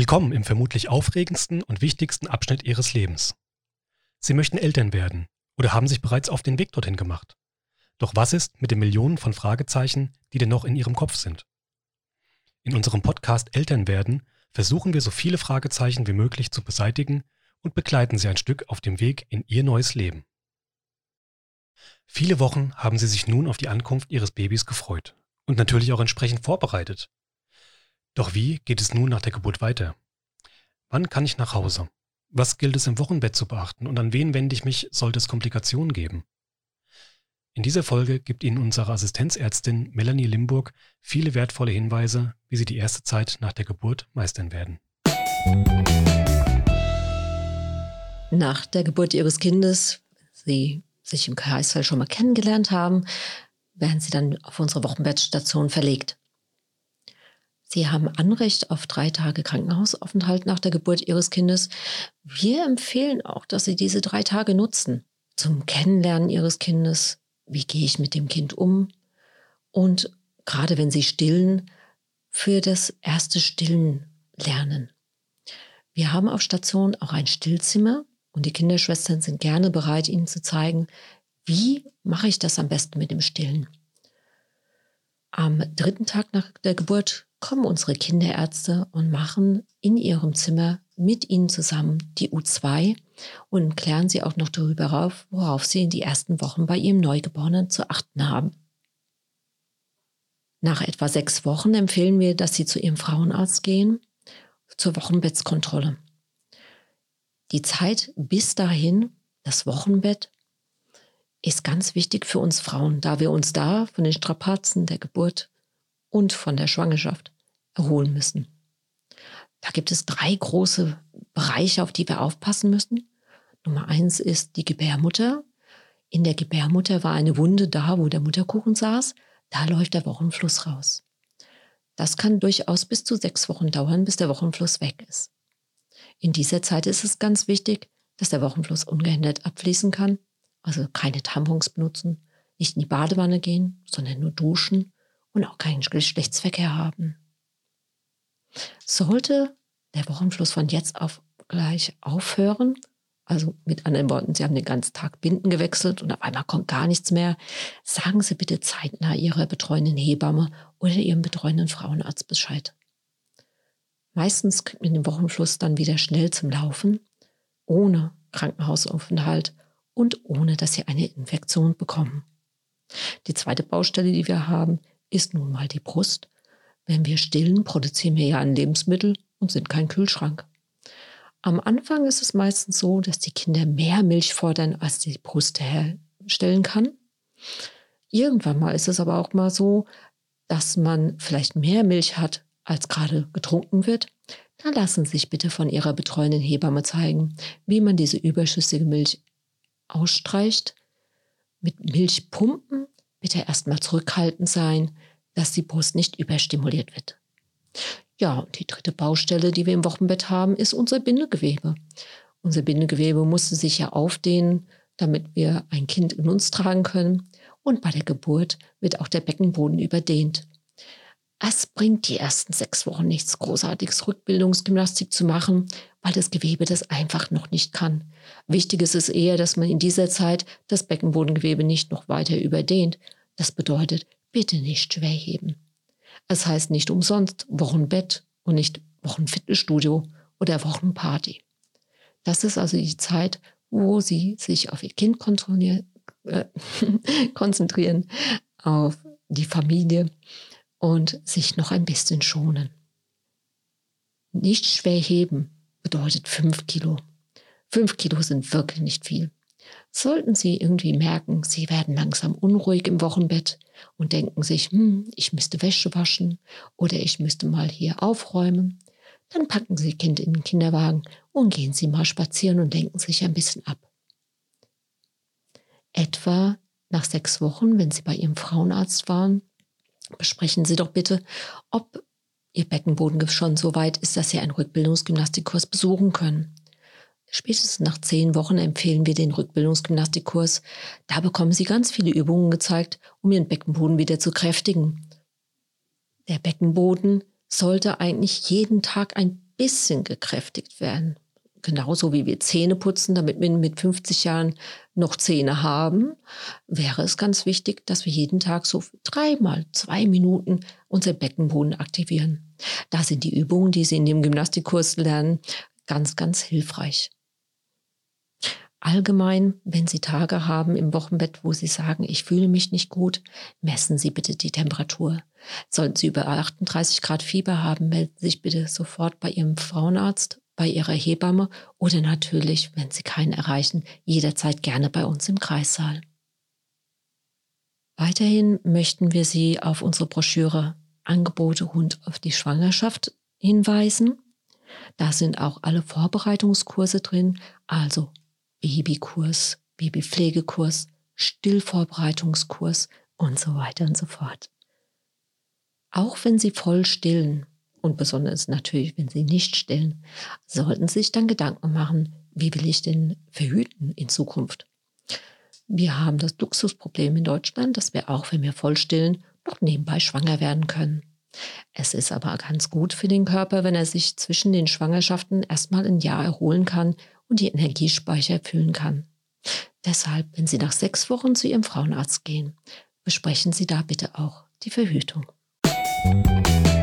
Willkommen im vermutlich aufregendsten und wichtigsten Abschnitt Ihres Lebens. Sie möchten Eltern werden oder haben sich bereits auf den Weg dorthin gemacht. Doch was ist mit den Millionen von Fragezeichen, die denn noch in Ihrem Kopf sind? In unserem Podcast Eltern werden versuchen wir so viele Fragezeichen wie möglich zu beseitigen und begleiten Sie ein Stück auf dem Weg in Ihr neues Leben. Viele Wochen haben Sie sich nun auf die Ankunft Ihres Babys gefreut und natürlich auch entsprechend vorbereitet. Doch wie geht es nun nach der Geburt weiter? Wann kann ich nach Hause? Was gilt es im Wochenbett zu beachten und an wen wende ich mich, sollte es Komplikationen geben? In dieser Folge gibt Ihnen unsere Assistenzärztin Melanie Limburg viele wertvolle Hinweise, wie Sie die erste Zeit nach der Geburt meistern werden. Nach der Geburt Ihres Kindes, Sie sich im Kreisfall schon mal kennengelernt haben, werden Sie dann auf unsere Wochenbettstation verlegt. Sie haben Anrecht auf drei Tage Krankenhausaufenthalt nach der Geburt Ihres Kindes. Wir empfehlen auch, dass Sie diese drei Tage nutzen zum Kennenlernen Ihres Kindes. Wie gehe ich mit dem Kind um? Und gerade wenn Sie stillen, für das erste Stillen lernen. Wir haben auf Station auch ein Stillzimmer und die Kinderschwestern sind gerne bereit, Ihnen zu zeigen, wie mache ich das am besten mit dem Stillen. Am dritten Tag nach der Geburt kommen unsere Kinderärzte und machen in ihrem Zimmer mit ihnen zusammen die U2 und klären sie auch noch darüber auf, worauf sie in die ersten Wochen bei ihrem Neugeborenen zu achten haben. Nach etwa sechs Wochen empfehlen wir, dass sie zu ihrem Frauenarzt gehen zur Wochenbettskontrolle. Die Zeit bis dahin, das Wochenbett, ist ganz wichtig für uns Frauen, da wir uns da von den Strapazen der Geburt und von der Schwangerschaft erholen müssen. Da gibt es drei große Bereiche, auf die wir aufpassen müssen. Nummer eins ist die Gebärmutter. In der Gebärmutter war eine Wunde da, wo der Mutterkuchen saß. Da läuft der Wochenfluss raus. Das kann durchaus bis zu sechs Wochen dauern, bis der Wochenfluss weg ist. In dieser Zeit ist es ganz wichtig, dass der Wochenfluss ungehindert abfließen kann. Also keine Tampons benutzen, nicht in die Badewanne gehen, sondern nur duschen und auch keinen Geschlechtsverkehr haben. Sollte der Wochenfluss von jetzt auf gleich aufhören, also mit anderen Worten, Sie haben den ganzen Tag Binden gewechselt und auf einmal kommt gar nichts mehr, sagen Sie bitte zeitnah Ihrer betreuenden Hebamme oder Ihrem betreuenden Frauenarzt Bescheid. Meistens kriegt man den Wochenfluss dann wieder schnell zum Laufen, ohne Krankenhausaufenthalt und ohne dass Sie eine Infektion bekommen. Die zweite Baustelle, die wir haben, ist nun mal die Brust. Wenn wir stillen, produzieren wir ja ein Lebensmittel und sind kein Kühlschrank. Am Anfang ist es meistens so, dass die Kinder mehr Milch fordern, als die Brust herstellen kann. Irgendwann mal ist es aber auch mal so, dass man vielleicht mehr Milch hat, als gerade getrunken wird. Da lassen Sie sich bitte von Ihrer betreuenden Hebamme zeigen, wie man diese überschüssige Milch ausstreicht. Mit Milchpumpen bitte erstmal zurückhaltend sein, dass die Brust nicht überstimuliert wird. Ja, und die dritte Baustelle, die wir im Wochenbett haben, ist unser Bindegewebe. Unser Bindegewebe musste sich ja aufdehnen, damit wir ein Kind in uns tragen können. Und bei der Geburt wird auch der Beckenboden überdehnt. Es bringt die ersten sechs Wochen nichts Großartiges, Rückbildungsgymnastik zu machen, weil das Gewebe das einfach noch nicht kann. Wichtig ist es eher, dass man in dieser Zeit das Beckenbodengewebe nicht noch weiter überdehnt. Das bedeutet, bitte nicht schwer heben. Es heißt nicht umsonst Wochenbett und nicht Wochenfitnessstudio oder Wochenparty. Das ist also die Zeit, wo Sie sich auf Ihr Kind äh, konzentrieren, auf die Familie und sich noch ein bisschen schonen. Nicht schwer heben bedeutet fünf Kilo. Fünf Kilo sind wirklich nicht viel. Sollten Sie irgendwie merken, Sie werden langsam unruhig im Wochenbett und denken sich, hm, ich müsste Wäsche waschen oder ich müsste mal hier aufräumen, dann packen Sie Kind in den Kinderwagen und gehen Sie mal spazieren und denken sich ein bisschen ab. Etwa nach sechs Wochen, wenn Sie bei Ihrem Frauenarzt waren, besprechen Sie doch bitte, ob Ihr Beckenboden schon so weit ist, dass Sie einen Rückbildungsgymnastikkurs besuchen können. Spätestens nach zehn Wochen empfehlen wir den Rückbildungsgymnastikkurs. Da bekommen Sie ganz viele Übungen gezeigt, um Ihren Beckenboden wieder zu kräftigen. Der Beckenboden sollte eigentlich jeden Tag ein bisschen gekräftigt werden. Genauso wie wir Zähne putzen, damit wir mit 50 Jahren noch Zähne haben, wäre es ganz wichtig, dass wir jeden Tag so dreimal zwei Minuten unser Beckenboden aktivieren. Da sind die Übungen, die Sie in dem Gymnastikkurs lernen, ganz, ganz hilfreich. Allgemein, wenn Sie Tage haben im Wochenbett, wo Sie sagen, ich fühle mich nicht gut, messen Sie bitte die Temperatur. Sollten Sie über 38 Grad Fieber haben, melden Sie sich bitte sofort bei Ihrem Frauenarzt, bei Ihrer Hebamme oder natürlich, wenn Sie keinen erreichen, jederzeit gerne bei uns im Kreissaal. Weiterhin möchten wir Sie auf unsere Broschüre Angebote rund auf die Schwangerschaft hinweisen. Da sind auch alle Vorbereitungskurse drin, also Babykurs, Babypflegekurs, Stillvorbereitungskurs und so weiter und so fort. Auch wenn Sie voll stillen, und besonders natürlich, wenn Sie nicht stillen, sollten Sie sich dann Gedanken machen, wie will ich denn verhüten in Zukunft? Wir haben das Luxusproblem in Deutschland, dass wir auch, wenn wir voll stillen, noch nebenbei schwanger werden können. Es ist aber ganz gut für den Körper, wenn er sich zwischen den Schwangerschaften erstmal ein Jahr erholen kann und die Energiespeicher füllen kann. Deshalb, wenn Sie nach sechs Wochen zu Ihrem Frauenarzt gehen, besprechen Sie da bitte auch die Verhütung. Musik